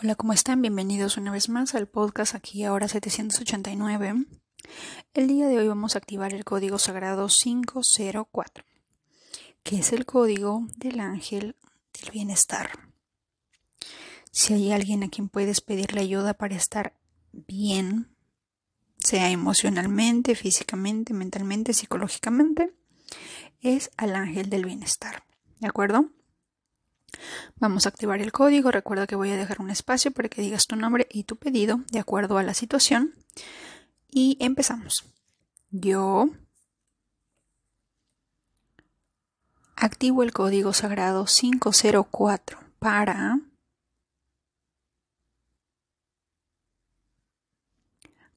Hola, ¿cómo están? Bienvenidos una vez más al podcast aquí ahora 789. El día de hoy vamos a activar el código sagrado 504, que es el código del ángel del bienestar. Si hay alguien a quien puedes pedirle ayuda para estar bien, sea emocionalmente, físicamente, mentalmente, psicológicamente, es al ángel del bienestar. ¿De acuerdo? Vamos a activar el código. Recuerda que voy a dejar un espacio para que digas tu nombre y tu pedido de acuerdo a la situación. Y empezamos. Yo activo el código sagrado 504 para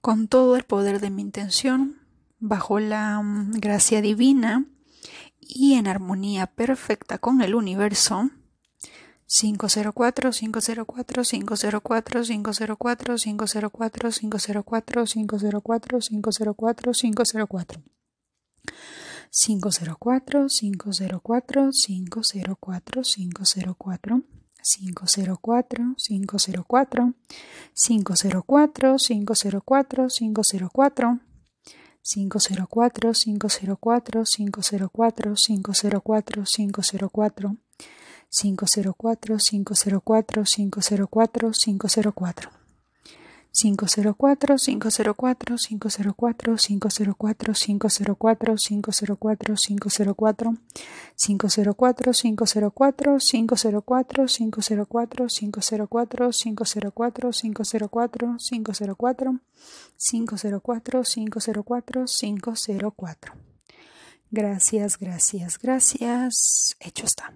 con todo el poder de mi intención, bajo la mm, gracia divina y en armonía perfecta con el universo, 504 504 504 504 504 504 504 504 504 504 504 504 504 504 504 504 504 504 504 504 504 504 504 504 504 504 504 504 504 504 504 504 504 504 504 504 504 504 504 504 504 504 504 504 504 504 504 504 504 Gracias, gracias, gracias. Hecho está.